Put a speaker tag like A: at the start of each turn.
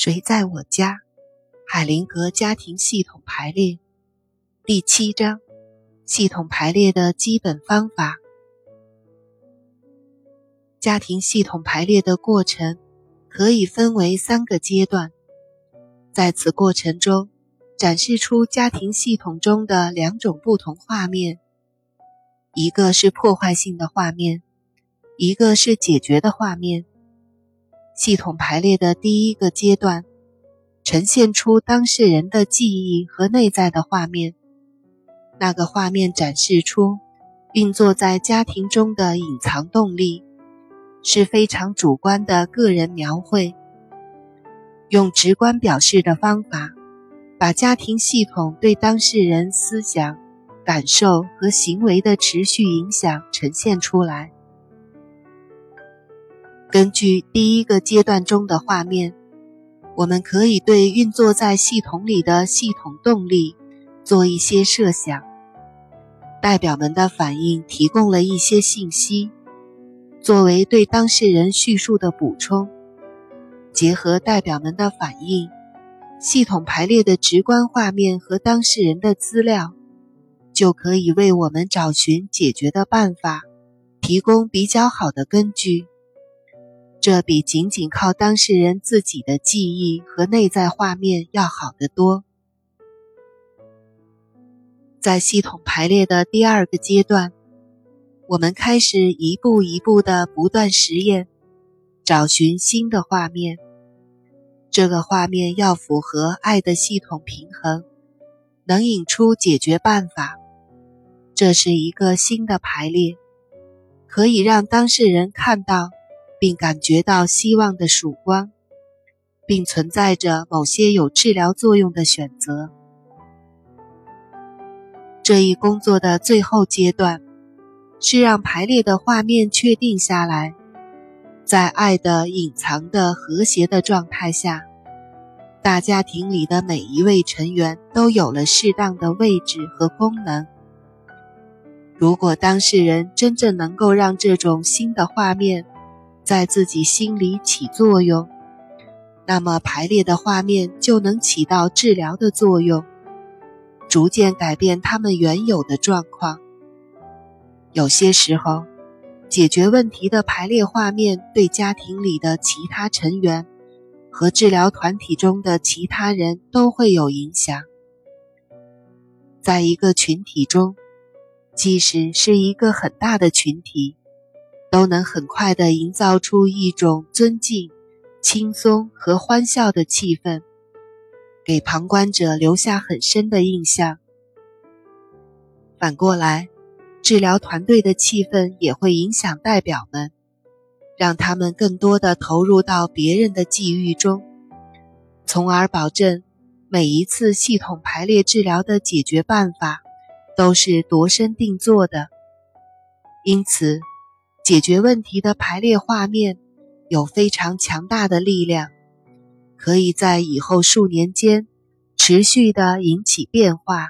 A: 谁在我家？海灵格家庭系统排列第七章：系统排列的基本方法。家庭系统排列的过程可以分为三个阶段，在此过程中，展示出家庭系统中的两种不同画面：一个是破坏性的画面，一个是解决的画面。系统排列的第一个阶段，呈现出当事人的记忆和内在的画面。那个画面展示出运作在家庭中的隐藏动力，是非常主观的个人描绘。用直观表示的方法，把家庭系统对当事人思想、感受和行为的持续影响呈现出来。根据第一个阶段中的画面，我们可以对运作在系统里的系统动力做一些设想。代表们的反应提供了一些信息，作为对当事人叙述的补充。结合代表们的反应，系统排列的直观画面和当事人的资料，就可以为我们找寻解决的办法提供比较好的根据。这比仅仅靠当事人自己的记忆和内在画面要好得多。在系统排列的第二个阶段，我们开始一步一步的不断实验，找寻新的画面。这个画面要符合爱的系统平衡，能引出解决办法。这是一个新的排列，可以让当事人看到。并感觉到希望的曙光，并存在着某些有治疗作用的选择。这一工作的最后阶段是让排列的画面确定下来，在爱的隐藏的和谐的状态下，大家庭里的每一位成员都有了适当的位置和功能。如果当事人真正能够让这种新的画面，在自己心里起作用，那么排列的画面就能起到治疗的作用，逐渐改变他们原有的状况。有些时候，解决问题的排列画面对家庭里的其他成员和治疗团体中的其他人都会有影响。在一个群体中，即使是一个很大的群体。都能很快地营造出一种尊敬、轻松和欢笑的气氛，给旁观者留下很深的印象。反过来，治疗团队的气氛也会影响代表们，让他们更多地投入到别人的际遇中，从而保证每一次系统排列治疗的解决办法都是度身定做的。因此。解决问题的排列画面有非常强大的力量，可以在以后数年间持续的引起变化。